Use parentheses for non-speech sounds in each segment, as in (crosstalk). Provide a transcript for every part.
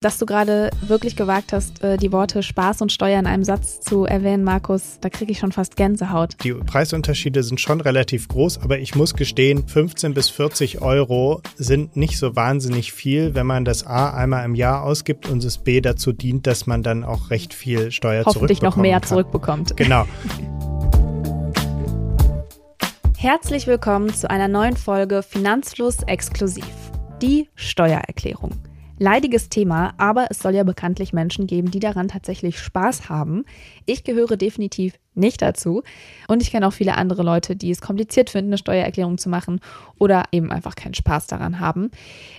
Dass du gerade wirklich gewagt hast, äh, die Worte Spaß und Steuer in einem Satz zu erwähnen, Markus, da kriege ich schon fast Gänsehaut. Die Preisunterschiede sind schon relativ groß, aber ich muss gestehen, 15 bis 40 Euro sind nicht so wahnsinnig viel, wenn man das A einmal im Jahr ausgibt und das B dazu dient, dass man dann auch recht viel Steuer Hoffentlich noch mehr kann. zurückbekommt. Genau. (laughs) Herzlich willkommen zu einer neuen Folge Finanzfluss exklusiv. Die Steuererklärung. Leidiges Thema, aber es soll ja bekanntlich Menschen geben, die daran tatsächlich Spaß haben. Ich gehöre definitiv nicht dazu. Und ich kenne auch viele andere Leute, die es kompliziert finden, eine Steuererklärung zu machen oder eben einfach keinen Spaß daran haben.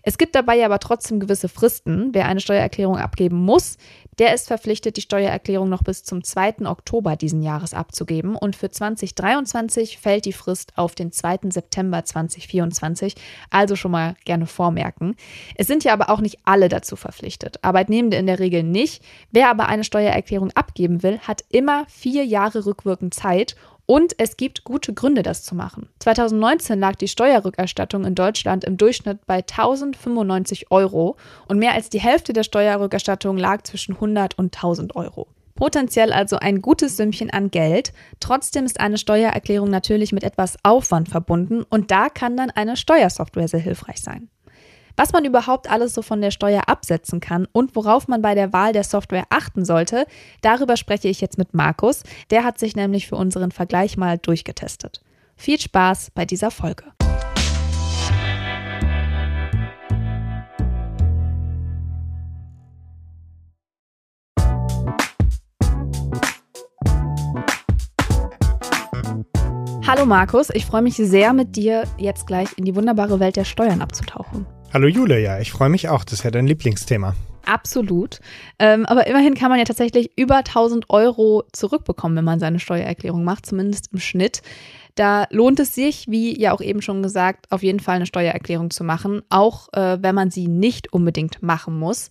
Es gibt dabei aber trotzdem gewisse Fristen. Wer eine Steuererklärung abgeben muss, der ist verpflichtet, die Steuererklärung noch bis zum 2. Oktober diesen Jahres abzugeben. Und für 2023 fällt die Frist auf den 2. September 2024. Also schon mal gerne vormerken. Es sind ja aber auch nicht alle dazu verpflichtet. Arbeitnehmende in der Regel nicht. Wer aber eine Steuererklärung abgeben will, hat immer vier Jahre rückwirkend Zeit und es gibt gute Gründe, das zu machen. 2019 lag die Steuerrückerstattung in Deutschland im Durchschnitt bei 1095 Euro und mehr als die Hälfte der Steuerrückerstattung lag zwischen 100 und 1000 Euro. Potenziell also ein gutes Sümmchen an Geld. Trotzdem ist eine Steuererklärung natürlich mit etwas Aufwand verbunden und da kann dann eine Steuersoftware sehr hilfreich sein. Was man überhaupt alles so von der Steuer absetzen kann und worauf man bei der Wahl der Software achten sollte, darüber spreche ich jetzt mit Markus. Der hat sich nämlich für unseren Vergleich mal durchgetestet. Viel Spaß bei dieser Folge. Hallo Markus, ich freue mich sehr mit dir jetzt gleich in die wunderbare Welt der Steuern abzutauchen. Hallo Jule, ja, ich freue mich auch. Das ist ja dein Lieblingsthema. Absolut. Ähm, aber immerhin kann man ja tatsächlich über 1000 Euro zurückbekommen, wenn man seine Steuererklärung macht, zumindest im Schnitt. Da lohnt es sich, wie ja auch eben schon gesagt, auf jeden Fall eine Steuererklärung zu machen, auch äh, wenn man sie nicht unbedingt machen muss.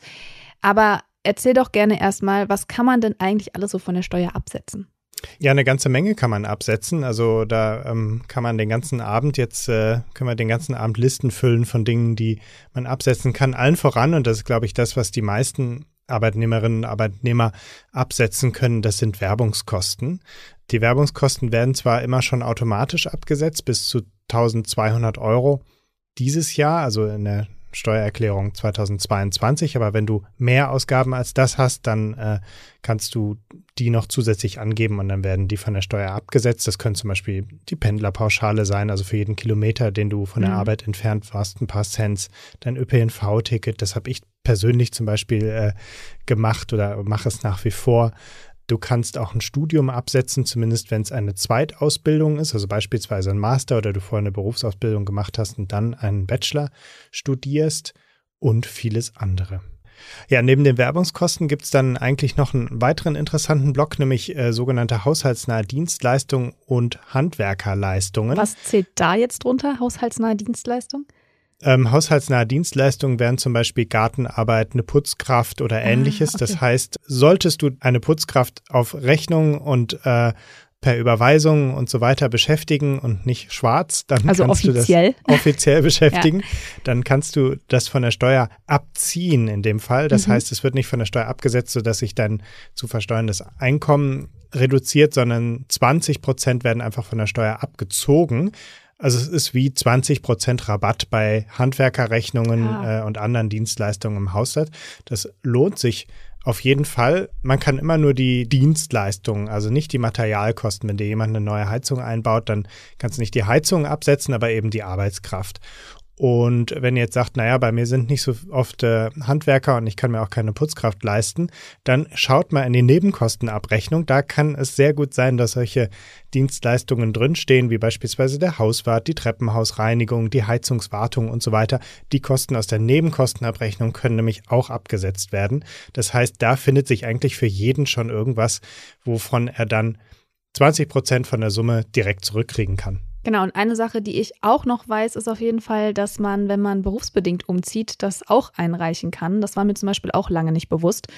Aber erzähl doch gerne erstmal, was kann man denn eigentlich alles so von der Steuer absetzen? Ja, eine ganze Menge kann man absetzen. Also da ähm, kann man den ganzen Abend jetzt, äh, können wir den ganzen Abend Listen füllen von Dingen, die man absetzen kann. Allen voran, und das ist, glaube ich, das, was die meisten Arbeitnehmerinnen und Arbeitnehmer absetzen können, das sind Werbungskosten. Die Werbungskosten werden zwar immer schon automatisch abgesetzt bis zu 1200 Euro dieses Jahr, also in der Steuererklärung 2022. Aber wenn du mehr Ausgaben als das hast, dann äh, kannst du die noch zusätzlich angeben und dann werden die von der Steuer abgesetzt. Das können zum Beispiel die Pendlerpauschale sein, also für jeden Kilometer, den du von der mhm. Arbeit entfernt warst, ein paar Cents. Dein ÖPNV-Ticket, das habe ich persönlich zum Beispiel äh, gemacht oder mache es nach wie vor. Du kannst auch ein Studium absetzen, zumindest wenn es eine Zweitausbildung ist, also beispielsweise ein Master oder du vorher eine Berufsausbildung gemacht hast und dann einen Bachelor studierst und vieles andere. Ja, neben den Werbungskosten gibt es dann eigentlich noch einen weiteren interessanten Block, nämlich äh, sogenannte haushaltsnahe Dienstleistungen und Handwerkerleistungen. Was zählt da jetzt drunter, haushaltsnahe Dienstleistung? Ähm, haushaltsnahe Dienstleistungen wären zum Beispiel Gartenarbeit, eine Putzkraft oder ah, ähnliches. Ah, okay. Das heißt, solltest du eine Putzkraft auf Rechnung und äh, per Überweisung und so weiter beschäftigen und nicht schwarz, dann also kannst offiziell. du das offiziell (laughs) beschäftigen. (laughs) ja. Dann kannst du das von der Steuer abziehen in dem Fall. Das mhm. heißt, es wird nicht von der Steuer abgesetzt, sodass sich dein zu versteuerndes Einkommen reduziert, sondern 20 Prozent werden einfach von der Steuer abgezogen. Also es ist wie 20 Prozent Rabatt bei Handwerkerrechnungen ja. äh, und anderen Dienstleistungen im Haushalt. Das lohnt sich auf jeden Fall. Man kann immer nur die Dienstleistungen, also nicht die Materialkosten. Wenn dir jemand eine neue Heizung einbaut, dann kannst du nicht die Heizung absetzen, aber eben die Arbeitskraft. Und wenn ihr jetzt sagt, naja, bei mir sind nicht so oft äh, Handwerker und ich kann mir auch keine Putzkraft leisten, dann schaut mal in die Nebenkostenabrechnung. Da kann es sehr gut sein, dass solche Dienstleistungen drinstehen, wie beispielsweise der Hauswart, die Treppenhausreinigung, die Heizungswartung und so weiter. Die Kosten aus der Nebenkostenabrechnung können nämlich auch abgesetzt werden. Das heißt, da findet sich eigentlich für jeden schon irgendwas, wovon er dann 20 Prozent von der Summe direkt zurückkriegen kann. Genau, und eine Sache, die ich auch noch weiß, ist auf jeden Fall, dass man, wenn man berufsbedingt umzieht, das auch einreichen kann. Das war mir zum Beispiel auch lange nicht bewusst.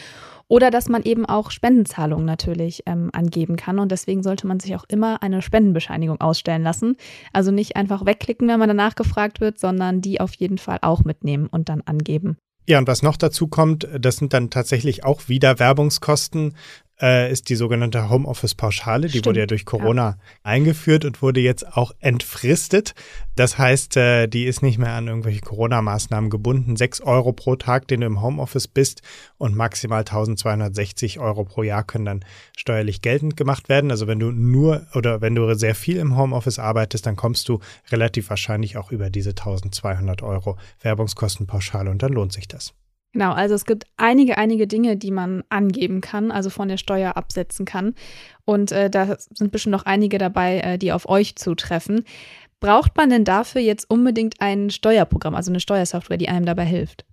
Oder dass man eben auch Spendenzahlungen natürlich ähm, angeben kann. Und deswegen sollte man sich auch immer eine Spendenbescheinigung ausstellen lassen. Also nicht einfach wegklicken, wenn man danach gefragt wird, sondern die auf jeden Fall auch mitnehmen und dann angeben. Ja, und was noch dazu kommt, das sind dann tatsächlich auch wieder Werbungskosten äh, ist die sogenannte Homeoffice-Pauschale. Die Stimmt, wurde ja durch Corona ja. eingeführt und wurde jetzt auch entfristet. Das heißt, äh, die ist nicht mehr an irgendwelche Corona-Maßnahmen gebunden. Sechs Euro pro Tag, den du im Homeoffice bist und maximal 1260 Euro pro Jahr können dann steuerlich geltend gemacht werden. Also wenn du nur oder wenn du sehr viel im Homeoffice arbeitest, dann kommst du relativ wahrscheinlich auch über diese 1200 Euro Werbungskostenpauschale und dann lohnt sich das. Genau, also es gibt einige, einige Dinge, die man angeben kann, also von der Steuer absetzen kann. Und äh, da sind bestimmt noch einige dabei, äh, die auf euch zutreffen. Braucht man denn dafür jetzt unbedingt ein Steuerprogramm, also eine Steuersoftware, die einem dabei hilft?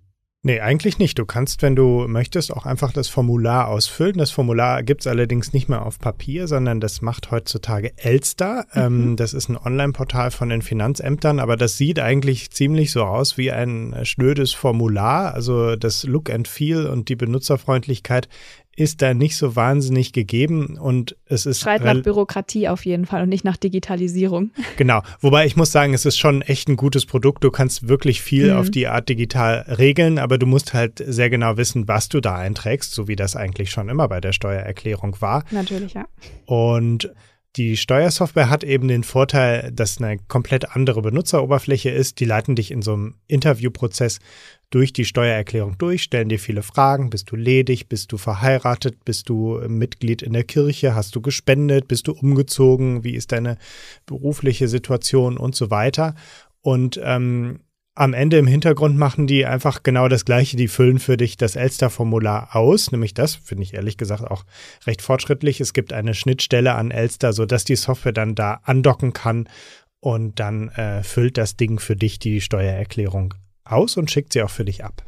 Nee, eigentlich nicht. Du kannst, wenn du möchtest, auch einfach das Formular ausfüllen. Das Formular gibt es allerdings nicht mehr auf Papier, sondern das macht heutzutage Elster. Mhm. Ähm, das ist ein Online-Portal von den Finanzämtern, aber das sieht eigentlich ziemlich so aus wie ein schnödes Formular. Also das Look and Feel und die Benutzerfreundlichkeit ist da nicht so wahnsinnig gegeben und es ist. Schreit nach Bürokratie auf jeden Fall und nicht nach Digitalisierung. (laughs) Genau. Wobei ich muss sagen, es ist schon echt ein gutes Produkt. Du kannst wirklich viel mhm. auf die Art digital regeln, aber du musst halt sehr genau wissen, was du da einträgst, so wie das eigentlich schon immer bei der Steuererklärung war. Natürlich, ja. Und die Steuersoftware hat eben den Vorteil, dass eine komplett andere Benutzeroberfläche ist. Die leiten dich in so einem Interviewprozess durch die Steuererklärung durch, stellen dir viele Fragen. Bist du ledig? Bist du verheiratet? Bist du Mitglied in der Kirche? Hast du gespendet? Bist du umgezogen? Wie ist deine berufliche Situation und so weiter? Und ähm, am Ende im Hintergrund machen die einfach genau das Gleiche. Die füllen für dich das Elster-Formular aus, nämlich das, finde ich ehrlich gesagt auch recht fortschrittlich. Es gibt eine Schnittstelle an Elster, sodass die Software dann da andocken kann und dann äh, füllt das Ding für dich die Steuererklärung aus und schickt sie auch für dich ab.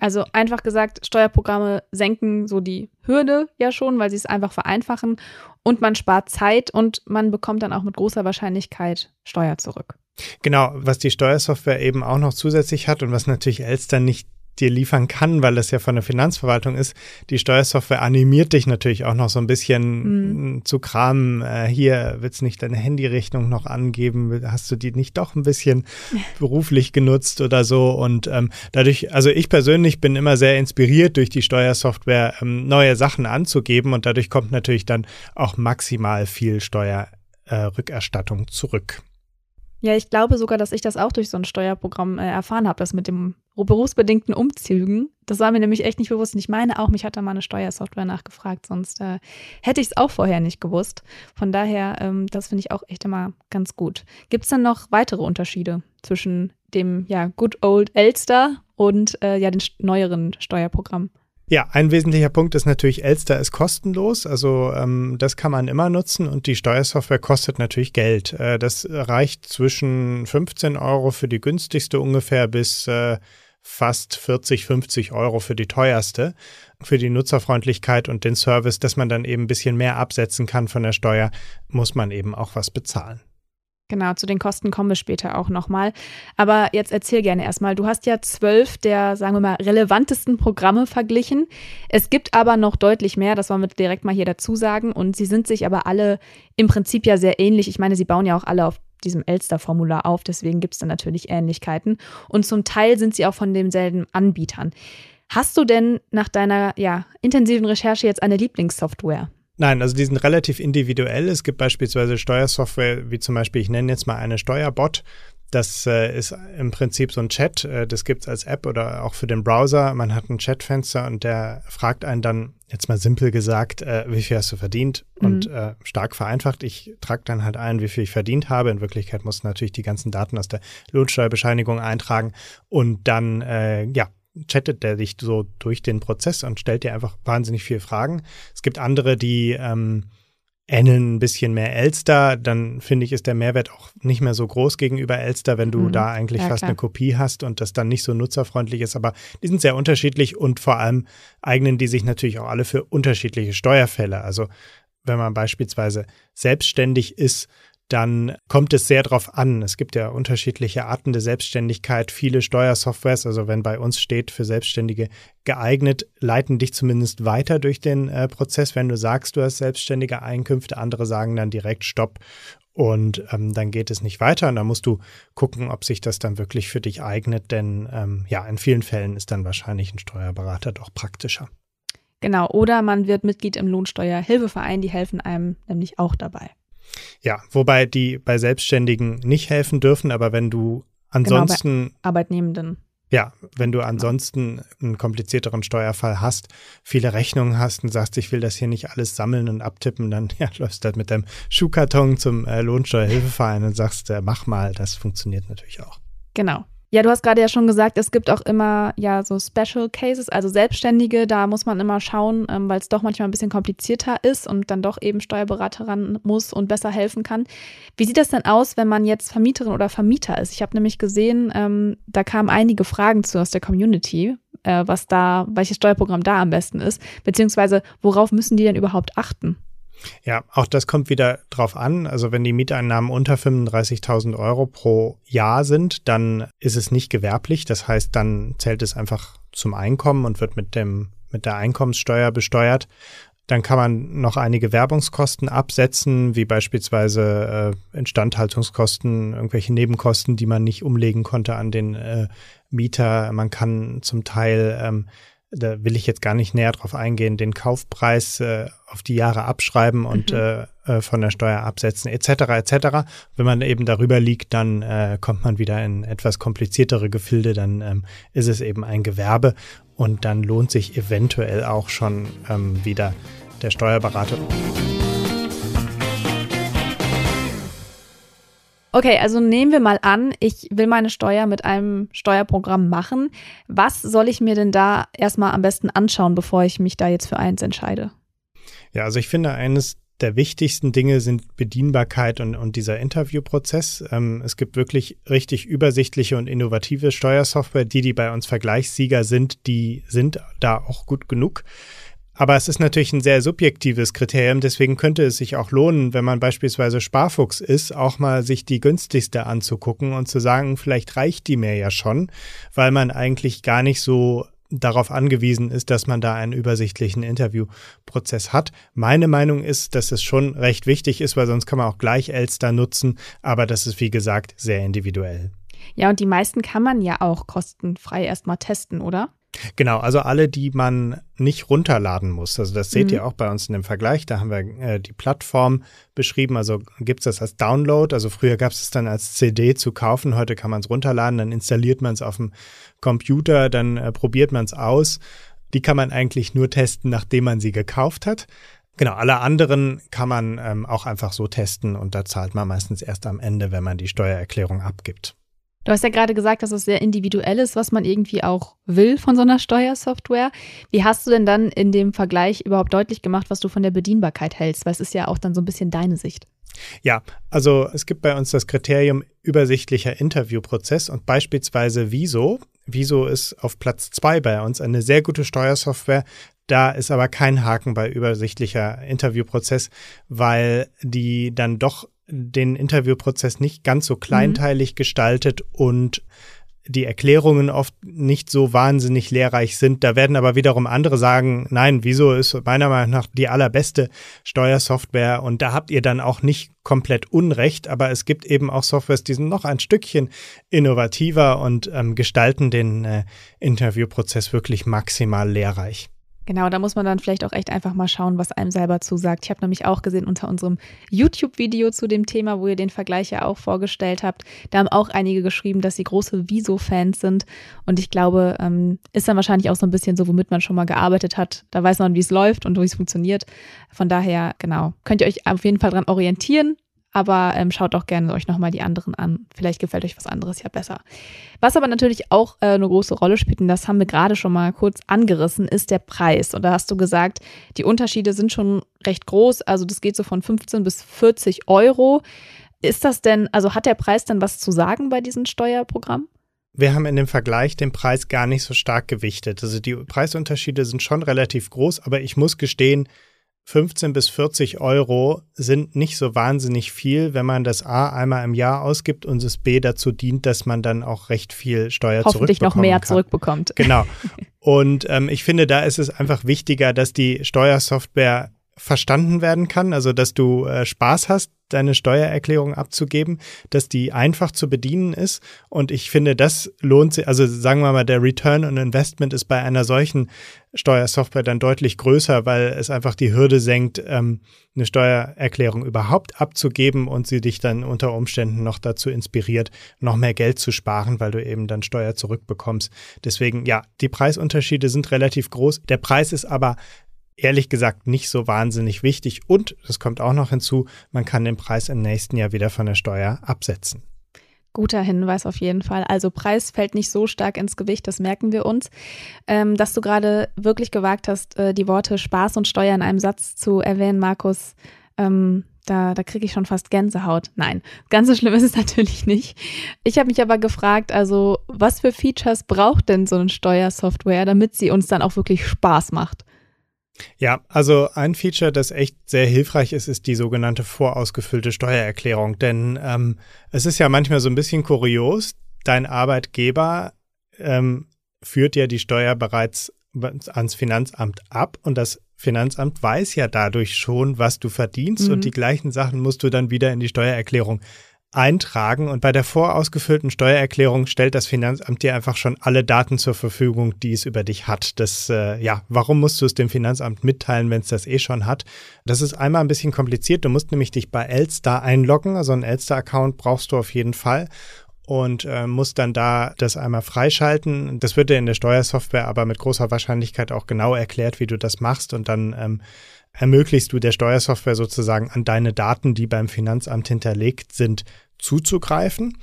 Also einfach gesagt, Steuerprogramme senken so die Hürde ja schon, weil sie es einfach vereinfachen und man spart Zeit und man bekommt dann auch mit großer Wahrscheinlichkeit Steuer zurück. Genau, was die Steuersoftware eben auch noch zusätzlich hat und was natürlich Elster nicht dir liefern kann, weil das ja von der Finanzverwaltung ist. Die Steuersoftware animiert dich natürlich auch noch so ein bisschen mhm. zu kramen. Äh, hier willst du nicht deine Handyrechnung noch angeben? Hast du die nicht doch ein bisschen (laughs) beruflich genutzt oder so? Und ähm, dadurch, also ich persönlich bin immer sehr inspiriert durch die Steuersoftware, ähm, neue Sachen anzugeben und dadurch kommt natürlich dann auch maximal viel Steuerrückerstattung äh, zurück. Ja, ich glaube sogar, dass ich das auch durch so ein Steuerprogramm äh, erfahren habe, das mit dem berufsbedingten Umzügen. Das war mir nämlich echt nicht bewusst. Und ich meine auch, mich hat da mal eine Steuersoftware nachgefragt, sonst äh, hätte ich es auch vorher nicht gewusst. Von daher, ähm, das finde ich auch echt immer ganz gut. Gibt es dann noch weitere Unterschiede zwischen dem ja Good Old Elster und äh, ja den neueren Steuerprogrammen? Ja, ein wesentlicher Punkt ist natürlich, Elster ist kostenlos, also ähm, das kann man immer nutzen und die Steuersoftware kostet natürlich Geld. Äh, das reicht zwischen 15 Euro für die günstigste ungefähr bis äh, fast 40, 50 Euro für die teuerste, für die Nutzerfreundlichkeit und den Service, dass man dann eben ein bisschen mehr absetzen kann von der Steuer, muss man eben auch was bezahlen. Genau, zu den Kosten kommen wir später auch nochmal. Aber jetzt erzähl gerne erstmal. Du hast ja zwölf der, sagen wir mal, relevantesten Programme verglichen. Es gibt aber noch deutlich mehr, das wollen wir direkt mal hier dazu sagen. Und sie sind sich aber alle im Prinzip ja sehr ähnlich. Ich meine, sie bauen ja auch alle auf diesem Elster-Formular auf, deswegen gibt es da natürlich Ähnlichkeiten. Und zum Teil sind sie auch von demselben Anbietern. Hast du denn nach deiner ja, intensiven Recherche jetzt eine Lieblingssoftware? Nein, also die sind relativ individuell. Es gibt beispielsweise Steuersoftware, wie zum Beispiel, ich nenne jetzt mal eine Steuerbot. Das äh, ist im Prinzip so ein Chat, äh, das gibt es als App oder auch für den Browser. Man hat ein Chatfenster und der fragt einen dann, jetzt mal simpel gesagt, äh, wie viel hast du verdient? Mhm. Und äh, stark vereinfacht, ich trage dann halt ein, wie viel ich verdient habe. In Wirklichkeit muss natürlich die ganzen Daten aus der Lohnsteuerbescheinigung eintragen und dann, äh, ja, chattet der dich so durch den Prozess und stellt dir einfach wahnsinnig viele Fragen. Es gibt andere, die ähm, ähneln ein bisschen mehr Elster, dann finde ich, ist der Mehrwert auch nicht mehr so groß gegenüber Elster, wenn du mhm. da eigentlich ja, fast klar. eine Kopie hast und das dann nicht so nutzerfreundlich ist. Aber die sind sehr unterschiedlich und vor allem eignen die sich natürlich auch alle für unterschiedliche Steuerfälle. Also wenn man beispielsweise selbstständig ist, dann kommt es sehr darauf an. Es gibt ja unterschiedliche Arten der Selbstständigkeit, viele Steuersoftwares, also wenn bei uns steht für Selbstständige geeignet, leiten dich zumindest weiter durch den äh, Prozess, wenn du sagst, du hast selbstständige Einkünfte. Andere sagen dann direkt Stopp und ähm, dann geht es nicht weiter und dann musst du gucken, ob sich das dann wirklich für dich eignet, denn ähm, ja, in vielen Fällen ist dann wahrscheinlich ein Steuerberater doch praktischer. Genau, oder man wird Mitglied im Lohnsteuerhilfeverein, die helfen einem nämlich auch dabei. Ja, wobei die bei Selbstständigen nicht helfen dürfen, aber wenn du ansonsten. Genau, bei Arbeitnehmenden. Ja, wenn du ansonsten einen komplizierteren Steuerfall hast, viele Rechnungen hast und sagst, ich will das hier nicht alles sammeln und abtippen, dann (laughs) ja, läufst du halt mit deinem Schuhkarton zum äh, Lohnsteuerhilfeverein und sagst, äh, mach mal, das funktioniert natürlich auch. Genau. Ja, du hast gerade ja schon gesagt, es gibt auch immer ja so Special Cases, also Selbstständige, da muss man immer schauen, ähm, weil es doch manchmal ein bisschen komplizierter ist und dann doch eben Steuerberater ran muss und besser helfen kann. Wie sieht das denn aus, wenn man jetzt Vermieterin oder Vermieter ist? Ich habe nämlich gesehen, ähm, da kamen einige Fragen zu aus der Community, äh, was da, welches Steuerprogramm da am besten ist, beziehungsweise worauf müssen die denn überhaupt achten? Ja, auch das kommt wieder drauf an. Also wenn die Mieteinnahmen unter 35.000 Euro pro Jahr sind, dann ist es nicht gewerblich. Das heißt, dann zählt es einfach zum Einkommen und wird mit dem mit der Einkommenssteuer besteuert. Dann kann man noch einige Werbungskosten absetzen, wie beispielsweise äh, Instandhaltungskosten, irgendwelche Nebenkosten, die man nicht umlegen konnte an den äh, Mieter. Man kann zum Teil ähm, da will ich jetzt gar nicht näher drauf eingehen, den Kaufpreis äh, auf die Jahre abschreiben und mhm. äh, äh von der Steuer absetzen, etc. etc. Wenn man eben darüber liegt, dann äh, kommt man wieder in etwas kompliziertere Gefilde, dann ähm, ist es eben ein Gewerbe und dann lohnt sich eventuell auch schon ähm, wieder der Steuerberater. Okay, also nehmen wir mal an, ich will meine Steuer mit einem Steuerprogramm machen. Was soll ich mir denn da erstmal am besten anschauen, bevor ich mich da jetzt für eins entscheide? Ja, also ich finde, eines der wichtigsten Dinge sind Bedienbarkeit und, und dieser Interviewprozess. Ähm, es gibt wirklich richtig übersichtliche und innovative Steuersoftware. Die, die bei uns Vergleichssieger sind, die sind da auch gut genug. Aber es ist natürlich ein sehr subjektives Kriterium, deswegen könnte es sich auch lohnen, wenn man beispielsweise Sparfuchs ist, auch mal sich die günstigste anzugucken und zu sagen, vielleicht reicht die mir ja schon, weil man eigentlich gar nicht so darauf angewiesen ist, dass man da einen übersichtlichen Interviewprozess hat. Meine Meinung ist, dass es schon recht wichtig ist, weil sonst kann man auch gleich Elster nutzen, aber das ist wie gesagt sehr individuell. Ja, und die meisten kann man ja auch kostenfrei erstmal testen, oder? Genau, also alle, die man nicht runterladen muss. Also das seht mhm. ihr auch bei uns in dem Vergleich. Da haben wir äh, die Plattform beschrieben. Also gibt es das als Download. Also früher gab es es dann als CD zu kaufen. Heute kann man es runterladen. Dann installiert man es auf dem Computer. Dann äh, probiert man es aus. Die kann man eigentlich nur testen, nachdem man sie gekauft hat. Genau, alle anderen kann man ähm, auch einfach so testen und da zahlt man meistens erst am Ende, wenn man die Steuererklärung abgibt. Du hast ja gerade gesagt, dass es sehr individuell ist, was man irgendwie auch will von so einer Steuersoftware. Wie hast du denn dann in dem Vergleich überhaupt deutlich gemacht, was du von der Bedienbarkeit hältst? Weil es ist ja auch dann so ein bisschen deine Sicht. Ja, also es gibt bei uns das Kriterium übersichtlicher Interviewprozess und beispielsweise Wieso. Wieso ist auf Platz zwei bei uns eine sehr gute Steuersoftware. Da ist aber kein Haken bei übersichtlicher Interviewprozess, weil die dann doch den Interviewprozess nicht ganz so kleinteilig mhm. gestaltet und die Erklärungen oft nicht so wahnsinnig lehrreich sind. Da werden aber wiederum andere sagen, nein, wieso ist meiner Meinung nach die allerbeste Steuersoftware und da habt ihr dann auch nicht komplett Unrecht, aber es gibt eben auch Softwares, die sind noch ein Stückchen innovativer und ähm, gestalten den äh, Interviewprozess wirklich maximal lehrreich. Genau, da muss man dann vielleicht auch echt einfach mal schauen, was einem selber zusagt. Ich habe nämlich auch gesehen unter unserem YouTube-Video zu dem Thema, wo ihr den Vergleich ja auch vorgestellt habt, da haben auch einige geschrieben, dass sie große Viso-Fans sind. Und ich glaube, ähm, ist dann wahrscheinlich auch so ein bisschen so, womit man schon mal gearbeitet hat. Da weiß man, wie es läuft und wie es funktioniert. Von daher, genau, könnt ihr euch auf jeden Fall dran orientieren. Aber ähm, schaut auch gerne euch nochmal die anderen an. Vielleicht gefällt euch was anderes ja besser. Was aber natürlich auch äh, eine große Rolle spielt, und das haben wir gerade schon mal kurz angerissen, ist der Preis. Und da hast du gesagt, die Unterschiede sind schon recht groß. Also das geht so von 15 bis 40 Euro. Ist das denn, also hat der Preis dann was zu sagen bei diesem Steuerprogramm? Wir haben in dem Vergleich den Preis gar nicht so stark gewichtet. Also die Preisunterschiede sind schon relativ groß, aber ich muss gestehen, 15 bis 40 Euro sind nicht so wahnsinnig viel, wenn man das A einmal im Jahr ausgibt und es B dazu dient, dass man dann auch recht viel Steuer Hoffentlich noch mehr kann. zurückbekommt. Genau. Und ähm, ich finde, da ist es einfach wichtiger, dass die Steuersoftware verstanden werden kann, also dass du äh, Spaß hast, deine Steuererklärung abzugeben, dass die einfach zu bedienen ist. Und ich finde, das lohnt sich, also sagen wir mal, der Return on Investment ist bei einer solchen Steuersoftware dann deutlich größer, weil es einfach die Hürde senkt, ähm, eine Steuererklärung überhaupt abzugeben und sie dich dann unter Umständen noch dazu inspiriert, noch mehr Geld zu sparen, weil du eben dann Steuer zurückbekommst. Deswegen, ja, die Preisunterschiede sind relativ groß. Der Preis ist aber ehrlich gesagt nicht so wahnsinnig wichtig. Und, das kommt auch noch hinzu, man kann den Preis im nächsten Jahr wieder von der Steuer absetzen. Guter Hinweis auf jeden Fall. Also Preis fällt nicht so stark ins Gewicht, das merken wir uns. Ähm, dass du gerade wirklich gewagt hast, äh, die Worte Spaß und Steuer in einem Satz zu erwähnen, Markus, ähm, da, da kriege ich schon fast Gänsehaut. Nein, ganz so schlimm ist es (laughs) natürlich nicht. Ich habe mich aber gefragt, also was für Features braucht denn so eine Steuersoftware, damit sie uns dann auch wirklich Spaß macht? Ja, also ein Feature, das echt sehr hilfreich ist, ist die sogenannte vorausgefüllte Steuererklärung. Denn ähm, es ist ja manchmal so ein bisschen kurios, dein Arbeitgeber ähm, führt ja die Steuer bereits ans Finanzamt ab und das Finanzamt weiß ja dadurch schon, was du verdienst mhm. und die gleichen Sachen musst du dann wieder in die Steuererklärung eintragen und bei der vorausgefüllten Steuererklärung stellt das Finanzamt dir einfach schon alle Daten zur Verfügung, die es über dich hat. Das, äh, ja, warum musst du es dem Finanzamt mitteilen, wenn es das eh schon hat? Das ist einmal ein bisschen kompliziert. Du musst nämlich dich bei Elster einloggen, also einen Elster-Account brauchst du auf jeden Fall und äh, musst dann da das einmal freischalten. Das wird dir in der Steuersoftware aber mit großer Wahrscheinlichkeit auch genau erklärt, wie du das machst und dann ähm, ermöglichst du der Steuersoftware sozusagen an deine Daten, die beim Finanzamt hinterlegt sind, zuzugreifen.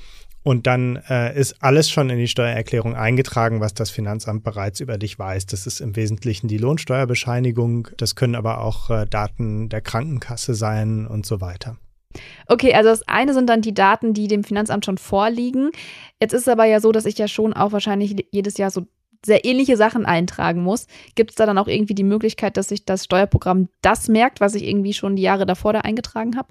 Und dann äh, ist alles schon in die Steuererklärung eingetragen, was das Finanzamt bereits über dich weiß. Das ist im Wesentlichen die Lohnsteuerbescheinigung. Das können aber auch äh, Daten der Krankenkasse sein und so weiter. Okay, also das eine sind dann die Daten, die dem Finanzamt schon vorliegen. Jetzt ist es aber ja so, dass ich ja schon auch wahrscheinlich jedes Jahr so sehr ähnliche Sachen eintragen muss, gibt es da dann auch irgendwie die Möglichkeit, dass sich das Steuerprogramm das merkt, was ich irgendwie schon die Jahre davor da eingetragen habe?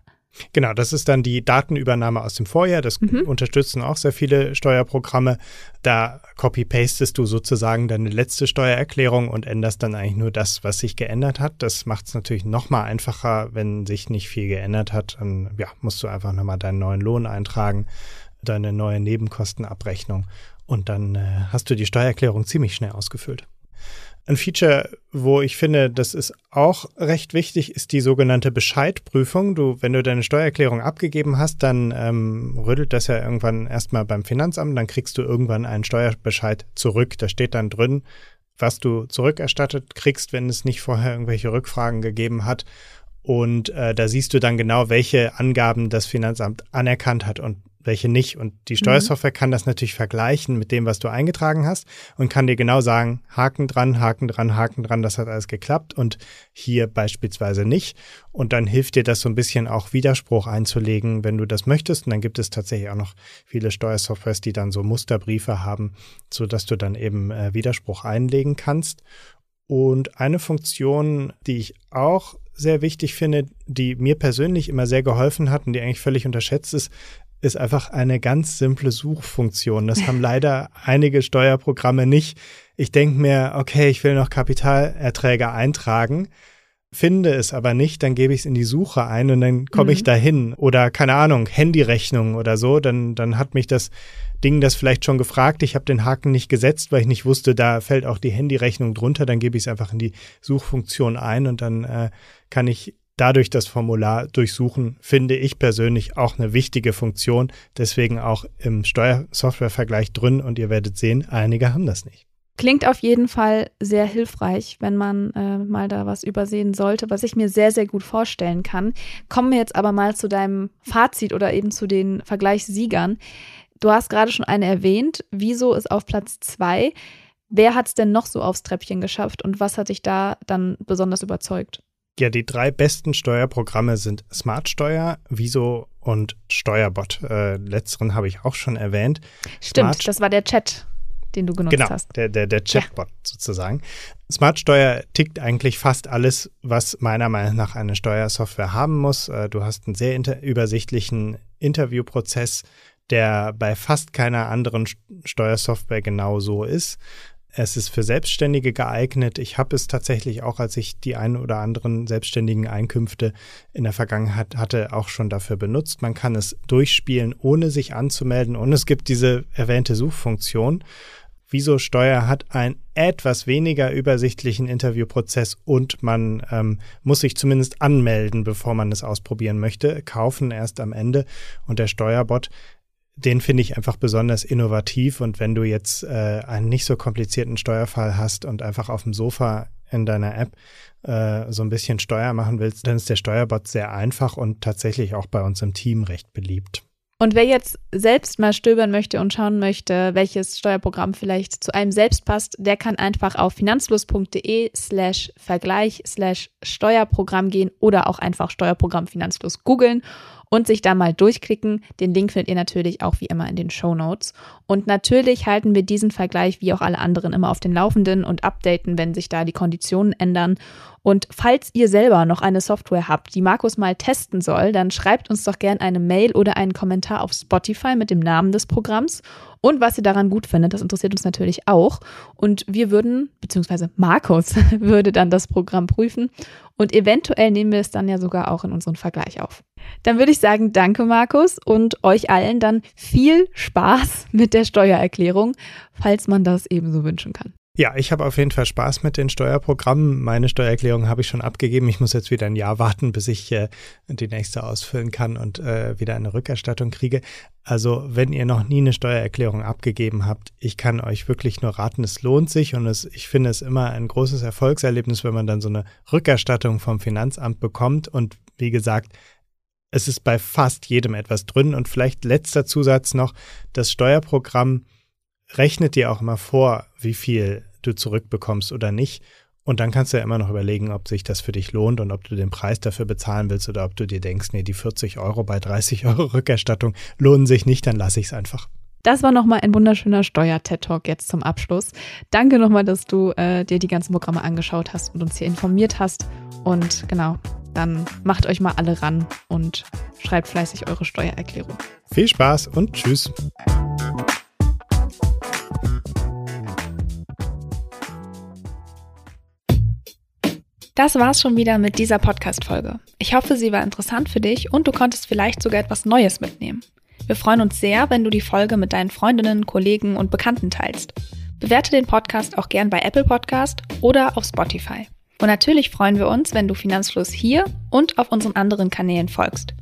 Genau, das ist dann die Datenübernahme aus dem Vorjahr. Das mhm. unterstützen auch sehr viele Steuerprogramme. Da copy-pastest du sozusagen deine letzte Steuererklärung und änderst dann eigentlich nur das, was sich geändert hat. Das macht es natürlich nochmal einfacher, wenn sich nicht viel geändert hat. Dann ja, musst du einfach nochmal deinen neuen Lohn eintragen, deine neue Nebenkostenabrechnung und dann äh, hast du die Steuererklärung ziemlich schnell ausgefüllt. Ein Feature, wo ich finde, das ist auch recht wichtig, ist die sogenannte Bescheidprüfung. Du, wenn du deine Steuererklärung abgegeben hast, dann ähm, rüttelt das ja irgendwann erstmal beim Finanzamt, dann kriegst du irgendwann einen Steuerbescheid zurück. Da steht dann drin, was du zurückerstattet kriegst, wenn es nicht vorher irgendwelche Rückfragen gegeben hat. Und äh, da siehst du dann genau, welche Angaben das Finanzamt anerkannt hat und welche nicht. Und die mhm. Steuersoftware mhm. kann das natürlich vergleichen mit dem, was du eingetragen hast und kann dir genau sagen, Haken dran, Haken dran, Haken dran, das hat alles geklappt und hier beispielsweise nicht. Und dann hilft dir das so ein bisschen auch Widerspruch einzulegen, wenn du das möchtest. Und dann gibt es tatsächlich auch noch viele Steuersoftwares, die dann so Musterbriefe haben, so dass du dann eben äh, Widerspruch einlegen kannst. Und eine Funktion, die ich auch sehr wichtig finde, die mir persönlich immer sehr geholfen hat und die eigentlich völlig unterschätzt ist, ist einfach eine ganz simple Suchfunktion. Das haben leider einige Steuerprogramme nicht. Ich denke mir, okay, ich will noch Kapitalerträge eintragen, finde es aber nicht, dann gebe ich es in die Suche ein und dann komme mhm. ich dahin. Oder keine Ahnung, Handyrechnung oder so, dann, dann hat mich das Ding das vielleicht schon gefragt. Ich habe den Haken nicht gesetzt, weil ich nicht wusste, da fällt auch die Handyrechnung drunter. Dann gebe ich es einfach in die Suchfunktion ein und dann äh, kann ich dadurch das Formular durchsuchen, finde ich persönlich auch eine wichtige Funktion. Deswegen auch im Steuersoftwarevergleich drin und ihr werdet sehen, einige haben das nicht. Klingt auf jeden Fall sehr hilfreich, wenn man äh, mal da was übersehen sollte, was ich mir sehr, sehr gut vorstellen kann. Kommen wir jetzt aber mal zu deinem Fazit oder eben zu den Vergleichssiegern. Du hast gerade schon eine erwähnt. Wieso ist auf Platz zwei? Wer hat es denn noch so aufs Treppchen geschafft und was hat dich da dann besonders überzeugt? Ja, die drei besten Steuerprogramme sind Smartsteuer, Wieso und Steuerbot. Äh, letzteren habe ich auch schon erwähnt. Stimmt, Smart das war der Chat den du genutzt genau, hast. Genau, der, der, der Chatbot ja. sozusagen. Smart Steuer tickt eigentlich fast alles, was meiner Meinung nach eine Steuersoftware haben muss. Äh, du hast einen sehr inter übersichtlichen Interviewprozess, der bei fast keiner anderen Steuersoftware genau so ist. Es ist für Selbstständige geeignet. Ich habe es tatsächlich auch, als ich die ein oder anderen selbstständigen Einkünfte in der Vergangenheit hatte, auch schon dafür benutzt. Man kann es durchspielen, ohne sich anzumelden. Und es gibt diese erwähnte Suchfunktion. Wieso Steuer hat einen etwas weniger übersichtlichen Interviewprozess und man ähm, muss sich zumindest anmelden, bevor man es ausprobieren möchte. Kaufen erst am Ende. Und der Steuerbot den finde ich einfach besonders innovativ. Und wenn du jetzt äh, einen nicht so komplizierten Steuerfall hast und einfach auf dem Sofa in deiner App äh, so ein bisschen Steuer machen willst, dann ist der Steuerbot sehr einfach und tatsächlich auch bei uns im Team recht beliebt. Und wer jetzt selbst mal stöbern möchte und schauen möchte, welches Steuerprogramm vielleicht zu einem selbst passt, der kann einfach auf finanzfluss.de slash Vergleich slash Steuerprogramm gehen oder auch einfach Steuerprogramm Finanzfluss googeln und sich da mal durchklicken. Den Link findet ihr natürlich auch wie immer in den Show Notes. Und natürlich halten wir diesen Vergleich wie auch alle anderen immer auf den Laufenden und updaten, wenn sich da die Konditionen ändern. Und falls ihr selber noch eine Software habt, die Markus mal testen soll, dann schreibt uns doch gerne eine Mail oder einen Kommentar auf Spotify mit dem Namen des Programms und was ihr daran gut findet. Das interessiert uns natürlich auch. Und wir würden, beziehungsweise Markus (laughs) würde dann das Programm prüfen und eventuell nehmen wir es dann ja sogar auch in unseren Vergleich auf. Dann würde ich sagen, danke Markus und euch allen dann viel Spaß mit der Steuererklärung, falls man das ebenso wünschen kann. Ja, ich habe auf jeden Fall Spaß mit den Steuerprogrammen. Meine Steuererklärung habe ich schon abgegeben. Ich muss jetzt wieder ein Jahr warten, bis ich äh, die nächste ausfüllen kann und äh, wieder eine Rückerstattung kriege. Also, wenn ihr noch nie eine Steuererklärung abgegeben habt, ich kann euch wirklich nur raten, es lohnt sich und es, ich finde es immer ein großes Erfolgserlebnis, wenn man dann so eine Rückerstattung vom Finanzamt bekommt. Und wie gesagt, es ist bei fast jedem etwas drin. Und vielleicht letzter Zusatz noch, das Steuerprogramm rechnet dir auch immer vor, wie viel du zurückbekommst oder nicht. Und dann kannst du ja immer noch überlegen, ob sich das für dich lohnt und ob du den Preis dafür bezahlen willst oder ob du dir denkst, nee, die 40 Euro bei 30 Euro (laughs) Rückerstattung lohnen sich nicht, dann lasse ich es einfach. Das war nochmal ein wunderschöner Steuer-TED-Talk jetzt zum Abschluss. Danke nochmal, dass du äh, dir die ganzen Programme angeschaut hast und uns hier informiert hast. Und genau, dann macht euch mal alle ran und schreibt fleißig eure Steuererklärung. Viel Spaß und tschüss. Das war's schon wieder mit dieser Podcast-Folge. Ich hoffe, sie war interessant für dich und du konntest vielleicht sogar etwas Neues mitnehmen. Wir freuen uns sehr, wenn du die Folge mit deinen Freundinnen, Kollegen und Bekannten teilst. Bewerte den Podcast auch gern bei Apple Podcast oder auf Spotify. Und natürlich freuen wir uns, wenn du Finanzfluss hier und auf unseren anderen Kanälen folgst.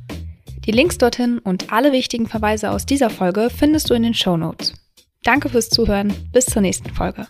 Die Links dorthin und alle wichtigen Verweise aus dieser Folge findest du in den Show Notes. Danke fürs Zuhören. Bis zur nächsten Folge.